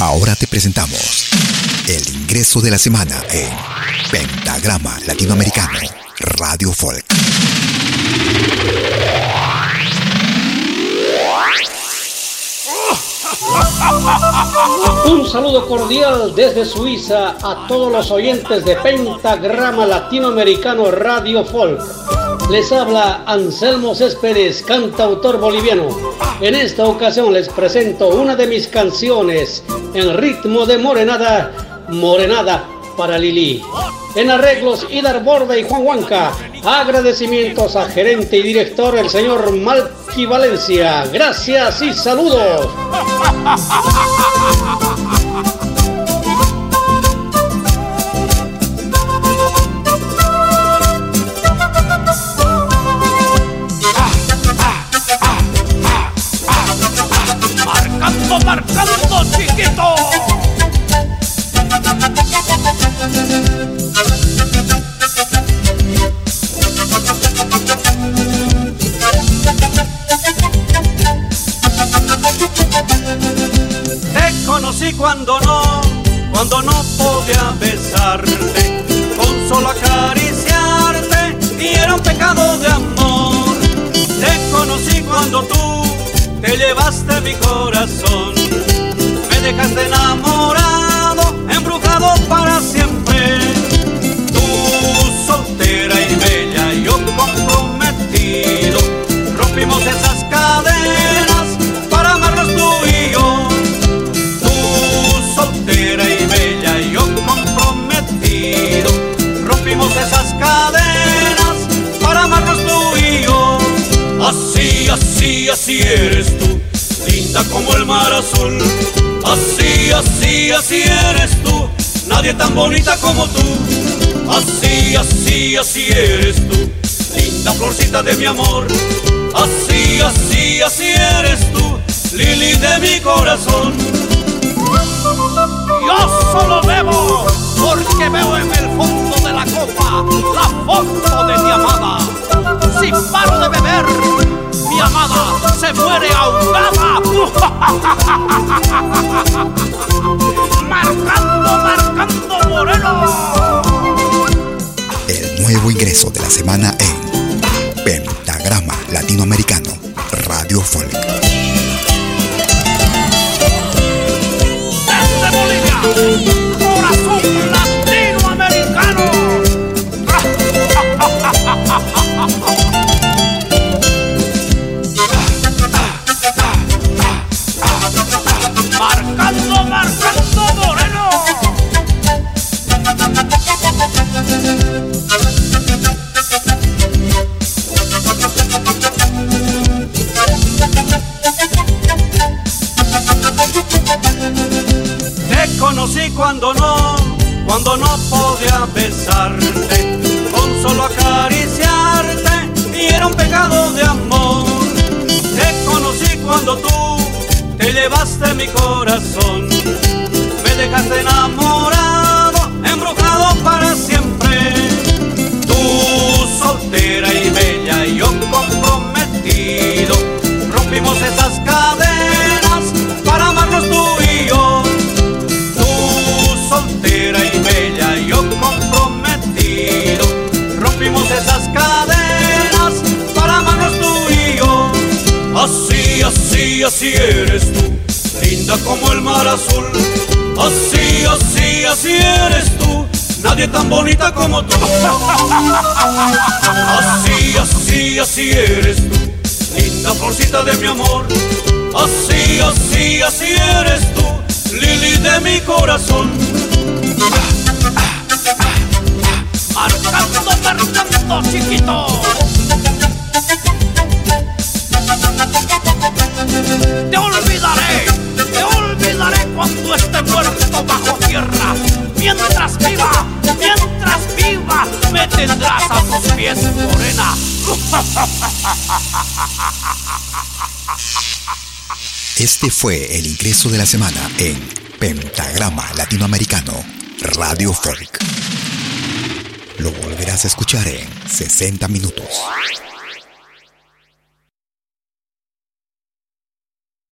Ahora te presentamos el ingreso de la semana en Pentagrama Latinoamericano Radio Folk. Un saludo cordial desde Suiza a todos los oyentes de Pentagrama Latinoamericano Radio Folk. Les habla Anselmo Céspedes, cantautor boliviano. En esta ocasión les presento una de mis canciones en ritmo de morenada, morenada para Lili. En arreglos, Idar Borda y Juan Huanca. Agradecimientos a gerente y director, el señor Malky Valencia. Gracias y saludos. conocí cuando no, cuando no podía besarte, con solo acariciarte, y era un pecado de amor. Te conocí cuando tú te llevaste mi corazón, me dejaste enamorado, embrujado para así, eres tú, linda como el mar azul. Así, así, así eres tú, nadie tan bonita como tú. Así, así, así eres tú, linda florcita de mi amor. Así, así, así eres tú, Lili de mi corazón. Yo solo bebo porque veo en el semana en Pentagrama Latinoamericano Radio Folk. Conocí cuando no, cuando no podía besarte, con solo acariciarte, y era un pecado de amor. Te conocí cuando tú te llevaste mi corazón, me dejaste enamorado, así, eres tú, linda como el mar azul. Así, así, así eres tú, nadie tan bonita como tú. Así, así, así eres tú, linda florcita de mi amor. Así, así, así eres tú, Lili de mi corazón. Marcando, marcando, chiquito. Te olvidaré, te olvidaré cuando esté muerto bajo tierra. Mientras viva, mientras viva, me tendrás a tus pies, morena. Este fue el ingreso de la semana en Pentagrama Latinoamericano Radio Folk. Lo volverás a escuchar en 60 minutos.